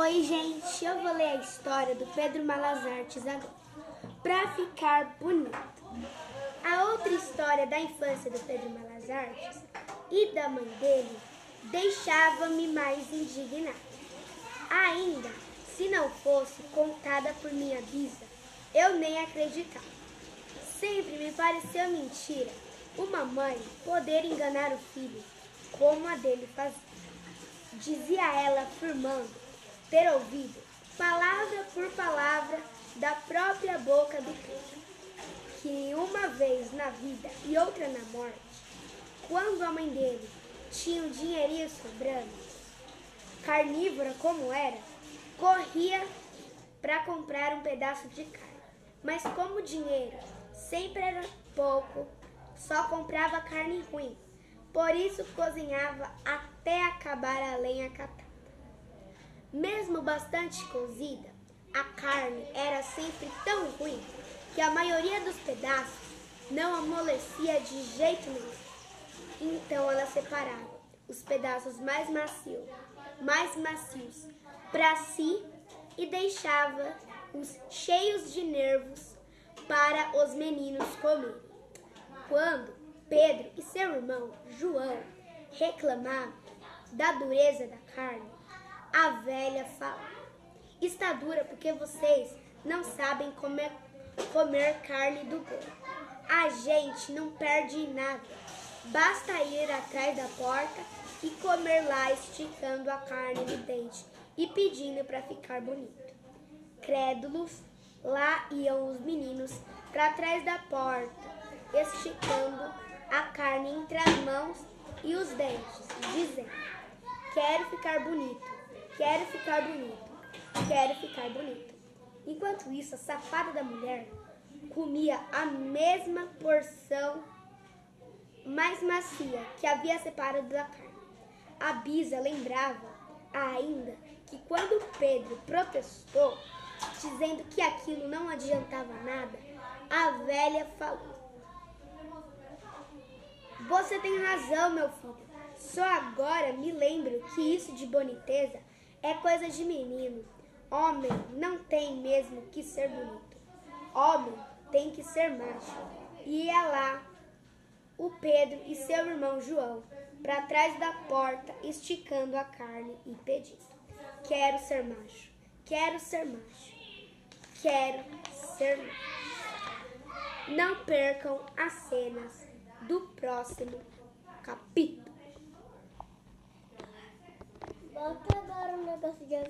Oi, gente, eu vou ler a história do Pedro Malas Artes agora, pra ficar bonito. A outra história da infância do Pedro Malas Artes e da mãe dele deixava-me mais indignado. Ainda, se não fosse contada por minha bisa, eu nem acreditava. Sempre me pareceu mentira uma mãe poder enganar o filho como a dele fazia. Dizia ela, afirmando ter ouvido, palavra por palavra, da própria boca do Pedro, que uma vez na vida e outra na morte, quando a mãe dele tinha um dinheirinho sobrando, carnívora como era, corria para comprar um pedaço de carne. Mas como o dinheiro sempre era pouco, só comprava carne ruim. Por isso cozinhava até acabar a lenha catada. Mesmo bastante cozida, a carne era sempre tão ruim que a maioria dos pedaços não amolecia de jeito nenhum. Então ela separava os pedaços mais macios, mais macios para si e deixava os cheios de nervos para os meninos comerem. Quando Pedro e seu irmão João reclamavam da dureza da carne, a velha fala: Está dura porque vocês não sabem comer, comer carne do boi. A gente não perde nada. Basta ir atrás da porta e comer lá, esticando a carne no dente e pedindo para ficar bonito. Crédulos, lá iam os meninos para trás da porta, esticando a carne entre as mãos e os dentes, dizendo: Quero ficar bonito. Quero ficar bonito, quero ficar bonito. Enquanto isso, a safada da mulher comia a mesma porção mais macia que havia separado da carne. A Bisa lembrava ainda que quando Pedro protestou, dizendo que aquilo não adiantava nada, a velha falou: Você tem razão, meu filho. Só agora me lembro que isso de boniteza é coisa de menino. Homem não tem mesmo que ser bonito. Homem tem que ser macho. E ia lá o Pedro e seu irmão João para trás da porta, esticando a carne e pedindo: Quero ser macho, quero ser macho, quero ser macho. Não percam as cenas do próximo capítulo. Bota agora um negócio de